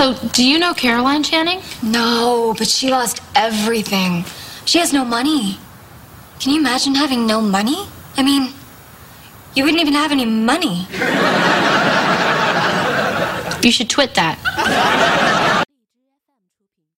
So, do you know Caroline Channing? No, but she lost everything. She has no money. Can you imagine having no money? I mean, you wouldn't even have any money. You should twit that.